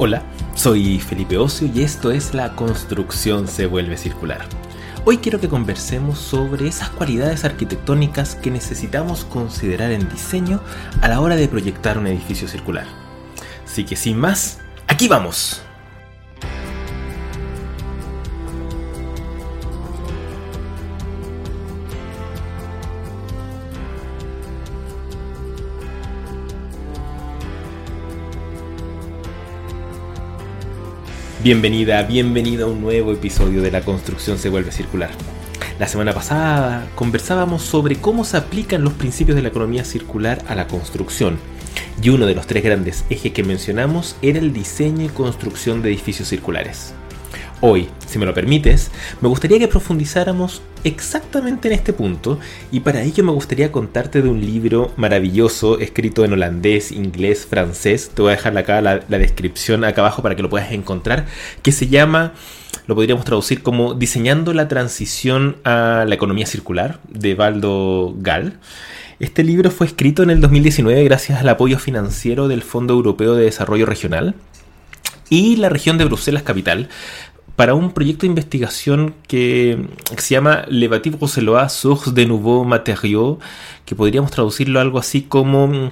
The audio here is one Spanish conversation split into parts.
Hola, soy Felipe Ocio y esto es La construcción se vuelve circular. Hoy quiero que conversemos sobre esas cualidades arquitectónicas que necesitamos considerar en diseño a la hora de proyectar un edificio circular. Así que sin más, aquí vamos. Bienvenida, bienvenido a un nuevo episodio de La construcción se vuelve circular. La semana pasada conversábamos sobre cómo se aplican los principios de la economía circular a la construcción. Y uno de los tres grandes ejes que mencionamos era el diseño y construcción de edificios circulares. Hoy, si me lo permites, me gustaría que profundizáramos exactamente en este punto y para ello me gustaría contarte de un libro maravilloso escrito en holandés, inglés, francés. Te voy a dejar acá la, la descripción acá abajo para que lo puedas encontrar, que se llama, lo podríamos traducir como Diseñando la transición a la economía circular de Valdo Gall. Este libro fue escrito en el 2019 gracias al apoyo financiero del Fondo Europeo de Desarrollo Regional y la región de Bruselas Capital para un proyecto de investigación que, se llama Le Bâti Bruxellois Source de Nouveaux Matériaux, que podríamos traducirlo algo así como mm,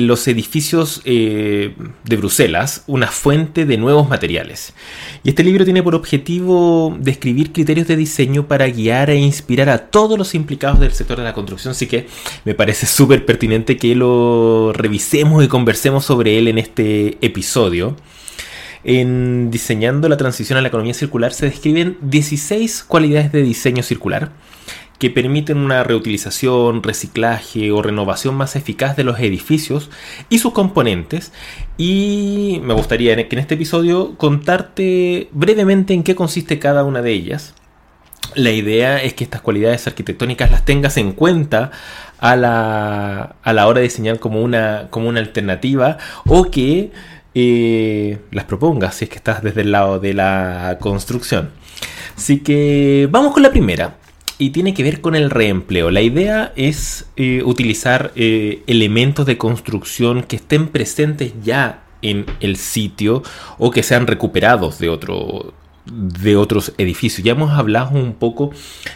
los edificios eh, de Bruselas, una fuente de nuevos materiales. Y este libro tiene por objetivo describir criterios de diseño para guiar e inspirar a todos los implicados del sector de la construcción, así que me parece súper pertinente que lo revisemos y conversemos sobre él en este episodio. En diseñando la transición a la economía circular se describen 16 cualidades de diseño circular que permiten una reutilización, reciclaje o renovación más eficaz de los edificios y sus componentes. Y me gustaría que en este episodio contarte brevemente en qué consiste cada una de ellas. La idea es que estas cualidades arquitectónicas las tengas en cuenta a la, a la hora de diseñar como una, como una alternativa o que las propongas si es que estás desde el lado de la construcción. Así que vamos con la primera. Y tiene que ver con el reempleo. La idea es eh, utilizar eh, elementos de construcción que estén presentes ya en el sitio o que sean recuperados de otro, de otros edificios. Ya hemos hablado un poco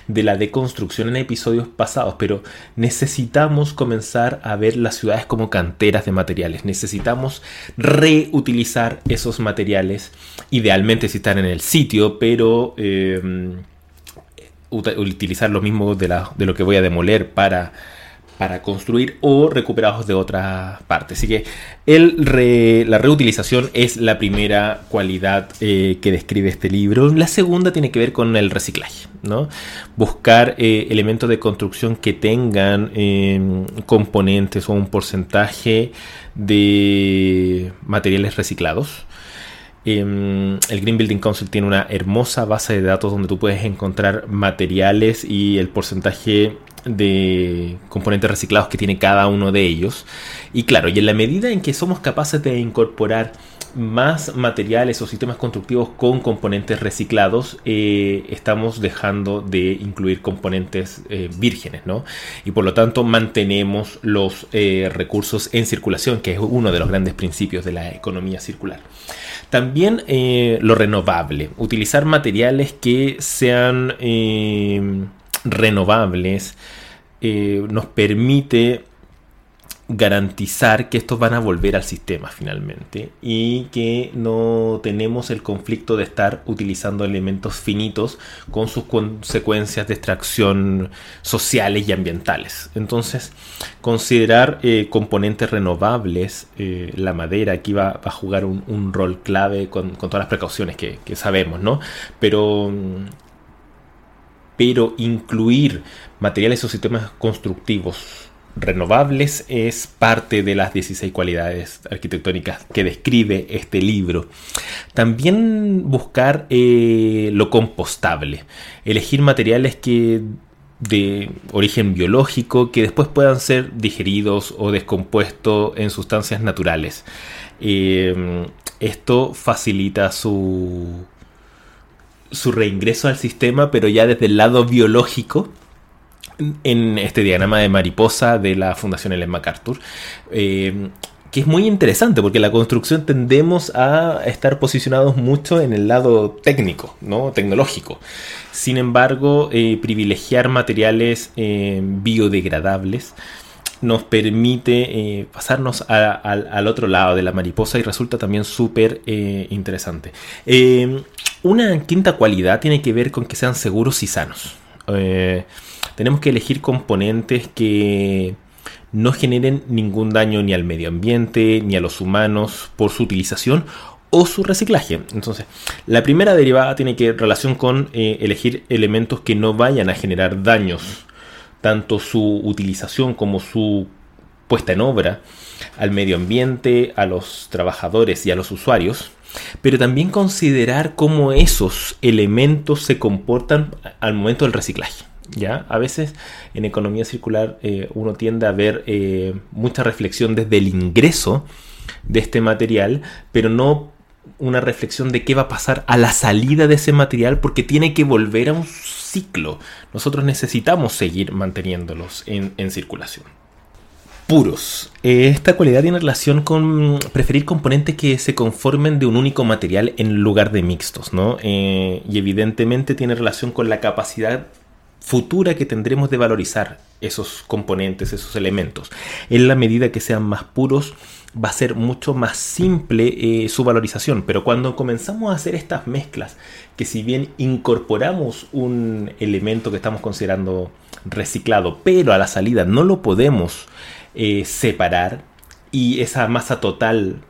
de la deconstrucción en episodios pasados, pero necesitamos comenzar a ver las ciudades como canteras de materiales. Necesitamos reutilizar esos materiales, idealmente si están en el sitio, pero eh, utilizar lo mismo de, de lo que voy a demoler para para construir o recuperados de otra parte. Así que la reutilización es la primera cualidad eh, que describe este libro. La segunda tiene que ver con el reciclaje. ¿no? Buscar eh, elementos de construcción que tengan em, componentes o un porcentaje de materiales reciclados. Em, el Green Building Council tiene una hermosa base de datos donde tú puedes encontrar materiales y el porcentaje de componentes reciclados que tiene cada uno de ellos. Y claro, y en la medida en que somos capaces de incorporar más materiales o sistemas constructivos con componentes reciclados, eh, estamos dejando de incluir componentes eh, vírgenes, ¿no? Y por lo tanto mantenemos los eh, recursos en circulación, que es uno de los grandes principios de la economía circular. También lo renovable, utilizar materiales que sean renovables eh, nos permite garantizar que estos van a volver al sistema finalmente y que no tenemos el conflicto de estar utilizando elementos finitos con sus consecuencias de extracción sociales y ambientales. Entonces, considerar eh, componentes renovables, eh, la madera aquí va, a jugar un, rol clave con, todas las precauciones que, que sabemos, ¿no? Pero pero incluir materiales o sistemas constructivos renovables es parte de las 16 cualidades arquitectónicas que describe este libro. También buscar eh, lo compostable, elegir materiales que de origen biológico que después puedan ser digeridos o descompuestos en sustancias naturales. Eh, esto facilita su su reingreso al sistema, pero ya desde el lado biológico, en este diagrama de mariposa de la Fundación Ellen MacArthur, eh, que es muy interesante porque la construcción tendemos a estar posicionados mucho en el lado técnico, ¿no? tecnológico. Sin embargo, eh, privilegiar materiales eh, biodegradables nos permite eh, pasarnos al otro lado de la mariposa y resulta también súper interesante. una quinta cualidad tiene que ver con que sean seguros y sanos. tenemos que elegir componentes que no generen ningún daño ni al medio ambiente ni a los humanos por su utilización o su reciclaje. Entonces, la primera derivada tiene que relación con eh, elegir elementos que no vayan a generar daños, tanto su utilización como su puesta en obra al medio ambiente, a los trabajadores y a los usuarios, pero también considerar cómo esos elementos se comportan al momento del reciclaje. ¿ya? A veces en economía circular eh, uno tiende a ver eh, mucha reflexión desde el ingreso de este material, pero no una reflexión de qué va a pasar a la salida de ese material porque tiene que volver a un ciclo. Nosotros necesitamos seguir manteniéndolos en, circulación. Puros. Eh, esta cualidad tiene relación con preferir componentes que se conformen de un único material en lugar de mixtos, ¿no? y evidentemente tiene relación con la capacidad futura que tendremos de valorizar esos componentes, esos elementos. En la medida que sean más puros, va a ser mucho más simple eh, su valorización. Pero cuando comenzamos a hacer estas mezclas, que si bien incorporamos un elemento que estamos considerando reciclado, pero a la salida no lo podemos eh, separar y esa masa total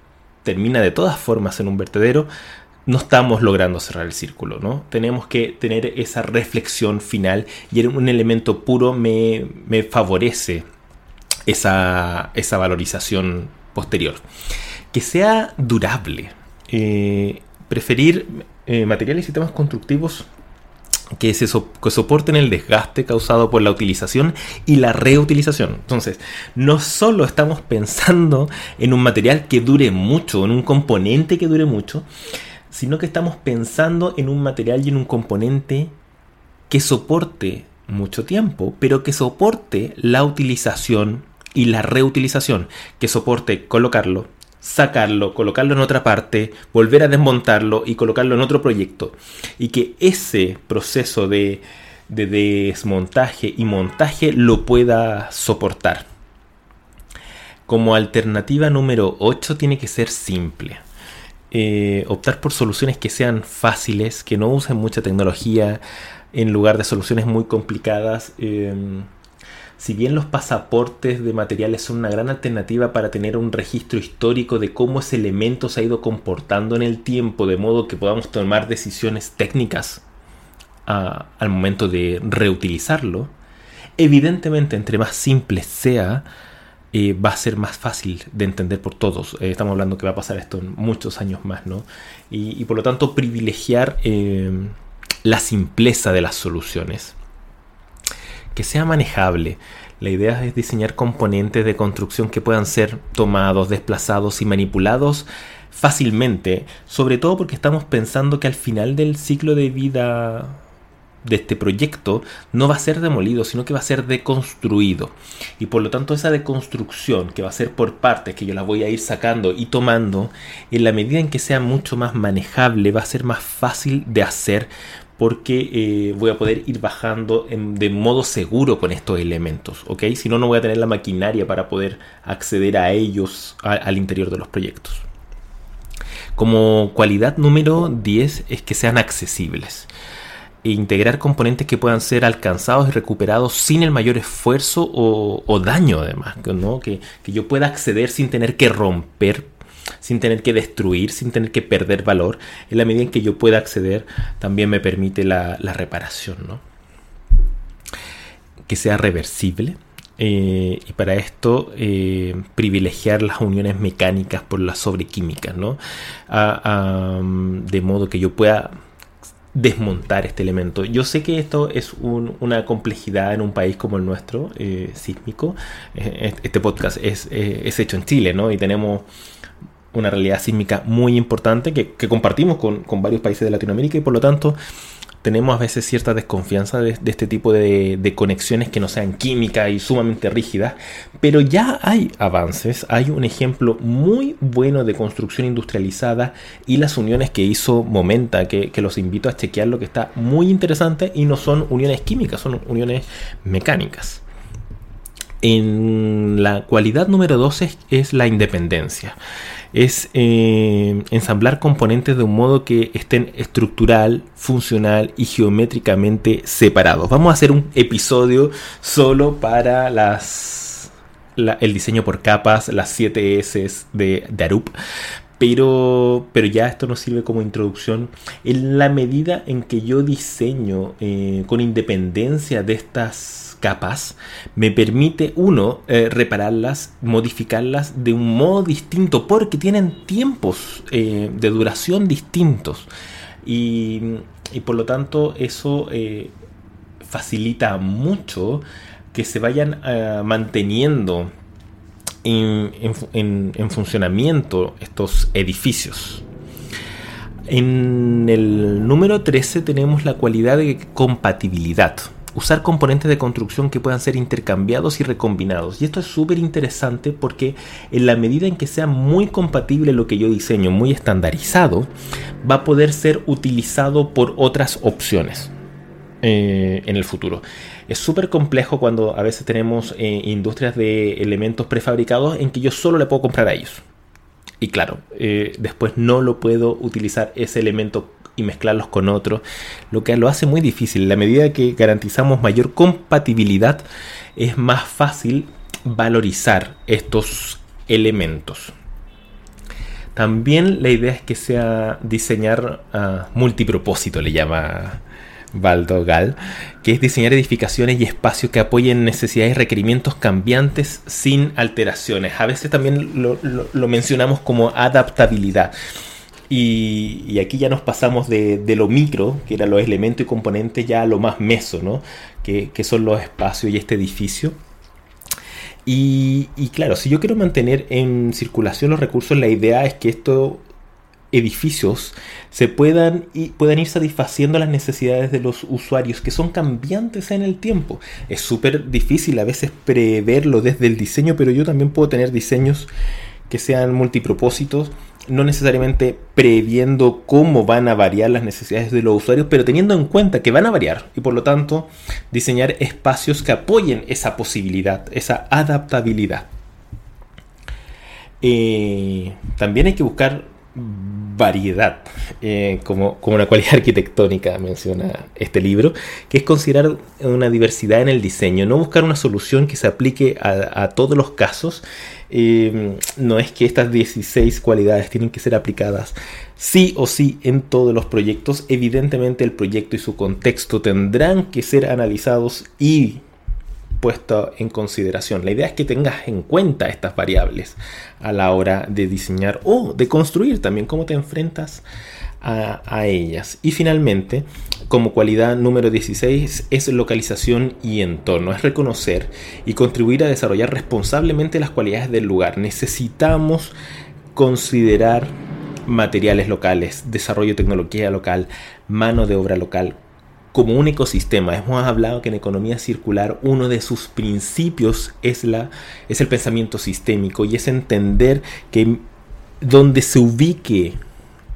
termina de todas formas en un vertedero, no estamos logrando cerrar el círculo, ¿no? Tenemos que tener esa reflexión final y un elemento puro me, favorece esa, esa, valorización posterior. Que sea durable. Eh, preferir eh, materiales y sistemas constructivos que, se que soporten el desgaste causado por la utilización y la reutilización. Entonces, no solo estamos pensando en un material que dure mucho, en un componente que dure mucho, sino que estamos pensando en un material y en un componente que soporte mucho tiempo, pero que soporte la utilización y la reutilización, que soporte colocarlo, sacarlo, colocarlo en otra parte, volver a desmontarlo y colocarlo en otro proyecto. Y que ese proceso de, de desmontaje y montaje lo pueda soportar. Como alternativa número 8 tiene que ser simple. Eh, optar por soluciones que sean fáciles, que no usen mucha tecnología en lugar de soluciones muy complicadas. Em, si bien los pasaportes de materiales son una gran alternativa para tener un registro histórico de cómo ese elemento se ha ido comportando en el tiempo, de modo que podamos tomar decisiones técnicas al momento de reutilizarlo, evidentemente entre más simple sea, eh, va a ser más fácil de entender por todos. Eh, estamos hablando que va a pasar esto en muchos años más, ¿no? Y, por lo tanto privilegiar eh, la simpleza de las soluciones. Que sea manejable. La idea es diseñar componentes de construcción que puedan ser tomados, desplazados y manipulados fácilmente, sobre todo porque estamos pensando que al final del ciclo de vida de este proyecto no va a ser demolido, sino que va a ser deconstruido. Y por lo tanto esa deconstrucción que va a ser por partes, que yo la voy a ir sacando y tomando, en la medida en que sea mucho más manejable, va a ser más fácil de hacer porque eh, voy a poder ir bajando de modo seguro con estos elementos, ¿ok? Si no, no voy a tener la maquinaria para poder acceder a ellos al interior de los proyectos. Como cualidad número 10 es que sean accesibles e integrar componentes que puedan ser alcanzados y recuperados sin el mayor esfuerzo o, daño además, que, yo pueda acceder sin tener que romper, sin tener que destruir, sin tener que perder valor, en la medida en que yo pueda acceder también me permite la, reparación, ¿no? que sea reversible. Eh, y para esto eh, privilegiar las uniones mecánicas por las sobrequímicas, ¿no? de modo que yo pueda desmontar este elemento. Yo sé que esto es una complejidad en un país como el nuestro, eh, sísmico. Eh, este podcast es, eh, es, hecho en Chile, ¿no? Y tenemos una realidad sísmica muy importante que, compartimos con, varios países de Latinoamérica y por lo tanto tenemos a veces cierta desconfianza de, este tipo de, conexiones que no sean químicas y sumamente rígidas, pero ya hay avances, hay un ejemplo muy bueno de construcción industrializada y las uniones que hizo Momenta, que, que los invito a chequear lo que está muy interesante y no son uniones químicas, son uniones mecánicas. En la cualidad número 12 es la independencia es eh, ensamblar componentes de un modo que estén estructural, funcional y geométricamente separados. Vamos a hacer un episodio solo para las el diseño por capas, las 7 S de, de Arup. Pero, pero, ya esto nos sirve como introducción. En la medida en que yo diseño eh, con independencia de estas capas me permite uno eh, repararlas, modificarlas de un modo distinto porque tienen tiempos eh, de duración distintos y, por lo tanto eso eh, facilita mucho que se vayan manteniendo en funcionamiento estos edificios. En el número 13 tenemos la cualidad de compatibilidad usar componentes de construcción que puedan ser intercambiados y recombinados. Y esto es súper interesante porque en la medida en que sea muy compatible lo que yo diseño, muy estandarizado, va a poder ser utilizado por otras opciones. Eh, en el futuro. Es súper complejo cuando a veces tenemos eh, industrias de elementos prefabricados en que yo solo le puedo comprar a ellos. Y claro, eh, después no lo puedo utilizar ese elemento y mezclarlos con otros, lo que lo hace muy difícil. La medida que garantizamos mayor compatibilidad, es más fácil valorizar estos elementos. También la idea es que sea diseñar a multipropósito, le llama Baldo Gal, que es diseñar edificaciones y espacios que apoyen necesidades y requerimientos cambiantes sin alteraciones. A veces también lo mencionamos como adaptabilidad. Y, aquí ya nos pasamos de, lo micro, que eran los elementos y componentes, ya a lo más meso, ¿no? Que, son los espacios y este edificio. Y, claro, si yo quiero mantener en circulación los recursos, la idea es que estos edificios se puedan, y, puedan ir satisfaciendo las necesidades de los usuarios que son cambiantes en el tiempo. Es súper difícil a veces preverlo desde el diseño, pero yo también puedo tener diseños que sean multipropósitos no necesariamente previendo cómo van a variar las necesidades de los usuarios, pero teniendo en cuenta que van a variar y por lo tanto diseñar espacios que apoyen esa posibilidad, esa adaptabilidad. Eh, también hay que buscar variedad eh, como, una cualidad arquitectónica, menciona este libro, que es considerar una diversidad en el diseño, no buscar una solución que se aplique a, todos los casos, Em, no es que estas 16 cualidades tienen que ser aplicadas sí o sí en todos los proyectos. Evidentemente el proyecto y su contexto tendrán que ser analizados y puestos en consideración. La idea es que tengas en cuenta estas variables a la hora de diseñar o de construir también cómo te enfrentas a, ellas. Y finalmente, como cualidad número 16 es localización y entorno, es reconocer y contribuir a desarrollar responsablemente las cualidades del lugar. Necesitamos considerar materiales locales, desarrollo de tecnología local, mano de obra local, como un ecosistema. Hemos hablado que en economía circular uno de sus principios es, la, es el pensamiento sistémico y es entender que donde se ubique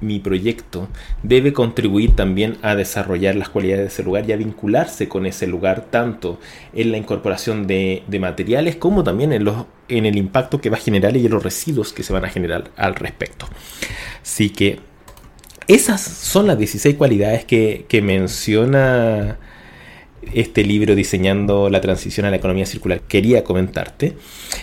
mi proyecto debe contribuir también a desarrollar las cualidades de ese lugar y a vincularse con ese lugar tanto en la incorporación de, materiales como también en, los, en el impacto que va a generar y en los residuos que se van a generar al respecto. Así que esas son las 16 cualidades que, menciona este libro diseñando la transición a la economía circular quería comentarte.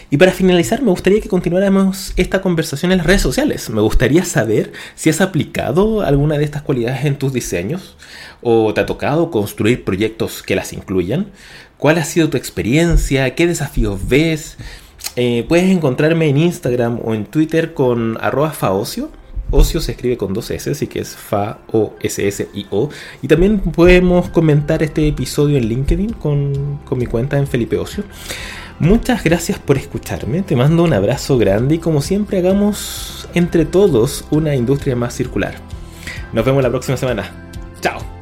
Y para finalizar, me gustaría que continuáramos esta conversación en las redes sociales. Me gustaría saber si has aplicado alguna de estas cualidades en tus diseños o te ha tocado construir proyectos que las incluyan. ¿Cuál ha sido tu experiencia? ¿Qué desafíos ves? Eh, puedes encontrarme en Instagram o en Twitter con arroba faocio Ocio se escribe con dos S, así que es Fa O S S I O. Y también podemos comentar este episodio en LinkedIn con, con mi cuenta en Felipe Ocio. Muchas gracias por escucharme, te mando un abrazo grande y como siempre hagamos entre todos una industria más circular. Nos vemos la próxima semana. Chao.